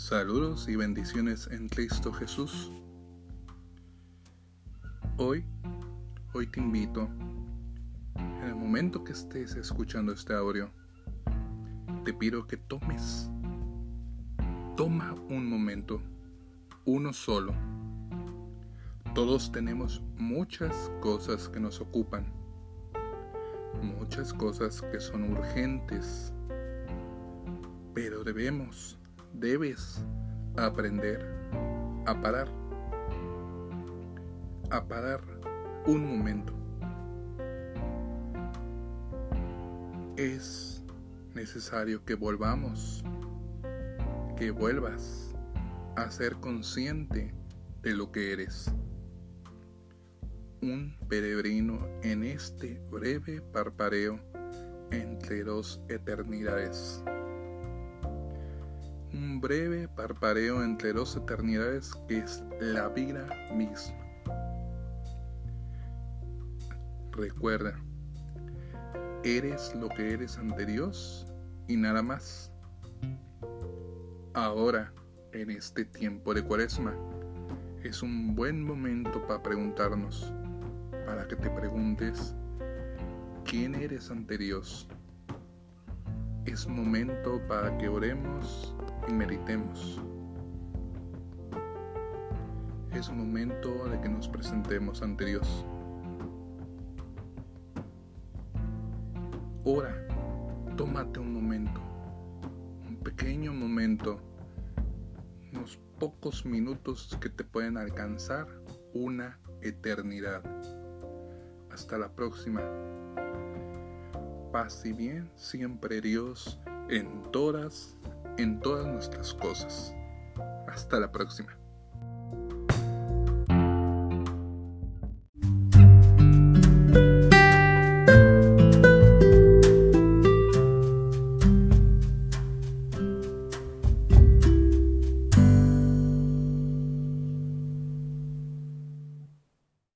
Saludos y bendiciones en Cristo Jesús. Hoy, hoy te invito, en el momento que estés escuchando este audio, te pido que tomes, toma un momento, uno solo. Todos tenemos muchas cosas que nos ocupan, muchas cosas que son urgentes, pero debemos debes aprender a parar. A parar un momento. Es necesario que volvamos, que vuelvas a ser consciente de lo que eres. Un peregrino en este breve parpareo entre dos eternidades un breve parpareo entre dos eternidades que es la vida misma. Recuerda, eres lo que eres ante Dios y nada más. Ahora, en este tiempo de cuaresma, es un buen momento para preguntarnos, para que te preguntes, ¿quién eres ante Dios? Es momento para que oremos y meditemos. Es momento de que nos presentemos ante Dios. Ora, tómate un momento, un pequeño momento, unos pocos minutos que te pueden alcanzar una eternidad. Hasta la próxima. Paz y bien siempre Dios en todas en todas nuestras cosas. Hasta la próxima.